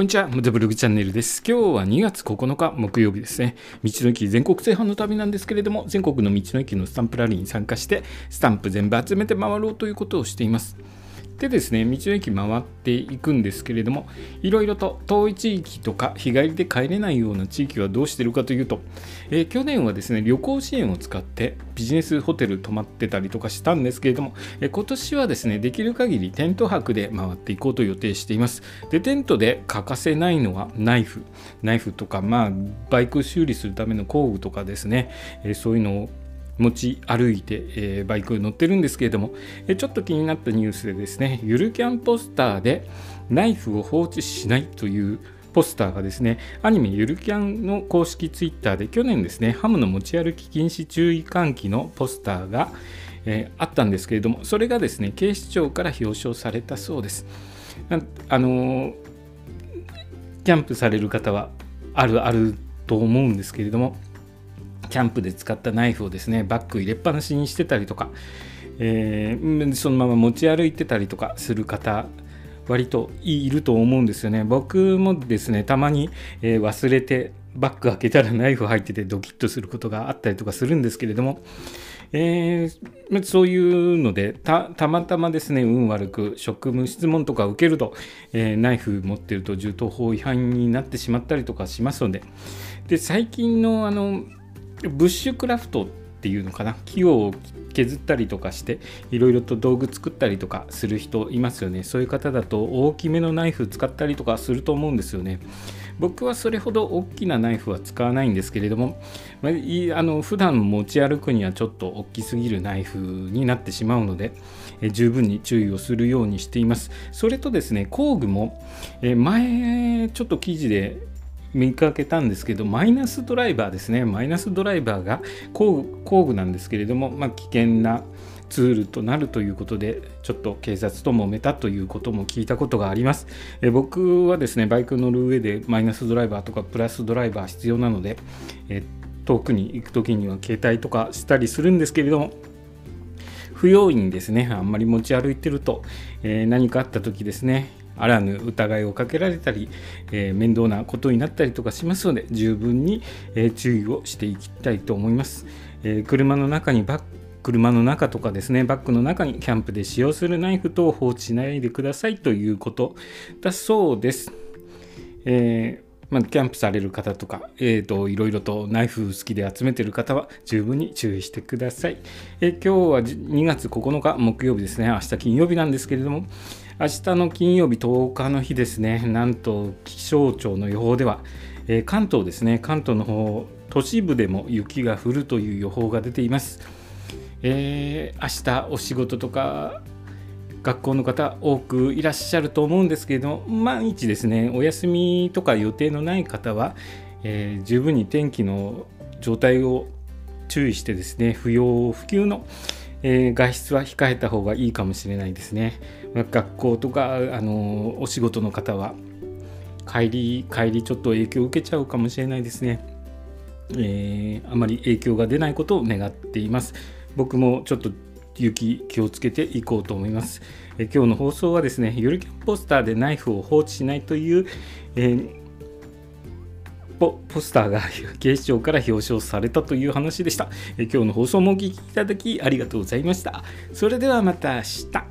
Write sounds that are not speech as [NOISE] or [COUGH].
こんにちは、ムザブログチャンネルです。今日は2月9日木曜日ですね。道の駅全国制覇の旅なんですけれども、全国の道の駅のスタンプラリーに参加して、スタンプ全部集めて回ろうということをしています。でですね、道の駅回っていくんですけれども、いろいろと遠い地域とか日帰りで帰れないような地域はどうしてるかというと、えー、去年はですね、旅行支援を使ってビジネスホテル泊まってたりとかしたんですけれども、えー、今年はですね、できる限りテント泊で回っていこうと予定しています。で、テントで欠かせないのはナイフ。ナイフとか、まあ、バイク修理するための工具とかですね、えー、そういうのを持ち歩いて、えー、バイク乗ってるんですけれども、え、ちょっと気になったニュースでですねゆるキャンポスターでナイフを放置しないというポスターがですねアニメゆるキャンの公式ツイッターで去年ですねハムの持ち歩き禁止注意喚起のポスターが、えー、あったんですけれどもそれがですね警視庁から表彰されたそうです。あのキャンプされる方はあるあると思うんですけれどもキャンプで使ったナイフをですねバッグ入れっぱなしにしてたりとか、えー、そのまま持ち歩いてたりとかする方割といると思うんですよね。僕もですねたまに、えー、忘れてバッグ開けたらナイフ入っててドキッとすることがあったりとかするんですけれども、えー、そういうのでたまたまですね運悪く職務質問とか受けると、えー、ナイフ持ってると銃刀法違反になってしまったりとかしますのでで最近のあのブッシュクラフトっていうのかな？木を削ったりとかしていろいろと道具作ったりとかする人いますよね。そういう方だと大きめのナイフ使ったりとかすると思うんですよね。僕はそれほど大きなナイフは使わないんですけれども、まあ、あの普段持ち歩くにはちょっと大きすぎるナイフになってしまうのでえ十分に注意をするようにしています。それとですね工具もえ前ちょっと記事で見かけたんですけどマイナスドライバーですね。マイナスドライバーが工具工具なんですけれども、まあ、危険なツールとなるということでちょっと警察と揉めたということも聞いたことがあります。え僕はですねバイク乗る上でマイナスドライバーとかプラスドライバー必要なのでえ遠くに行く時には携帯とかしたりするんですけれども不用意にですねあんまり持ち歩いてると、えー、何かあった時ですねあらぬ疑いをかけられたり、えー、面倒なことになったりとかしますので十分に、えー、注意をしていきたいと思います、えー、車の中にバッ車の中とかですねバッグの中にキャンプで使用するナイフ等を放置しないでくださいということだそうです、えーまあ、キャンプされる方とか、えーと、いろいろとナイフ好きで集めてる方は十分に注意してください。えー、今日は2月9日木曜日ですね、明日金曜日なんですけれども、明日の金曜日10日の日ですね、なんと気象庁の予報では、えー、関東ですね、関東の方、都市部でも雪が降るという予報が出ています。えー、明日お仕事とか学校の方多くいらっしゃると思うんですけれども毎日ですねお休みとか予定のない方は、えー、十分に天気の状態を注意してですね不要不急の、えー、外出は控えた方がいいかもしれないですね。学校とかあのお仕事の方は帰り帰りちょっと影響を受けちゃうかもしれないですね。えー、あまり影響が出ないことを願っています。僕もちょっと雪気をつけていこうと思います。え今日の放送はですね、ゆるキャンポスターでナイフを放置しないという、えー、ポスターが [LAUGHS] 警視庁から表彰されたという話でした。え今日の放送もお聴きいただきありがとうございました。それではまた明日。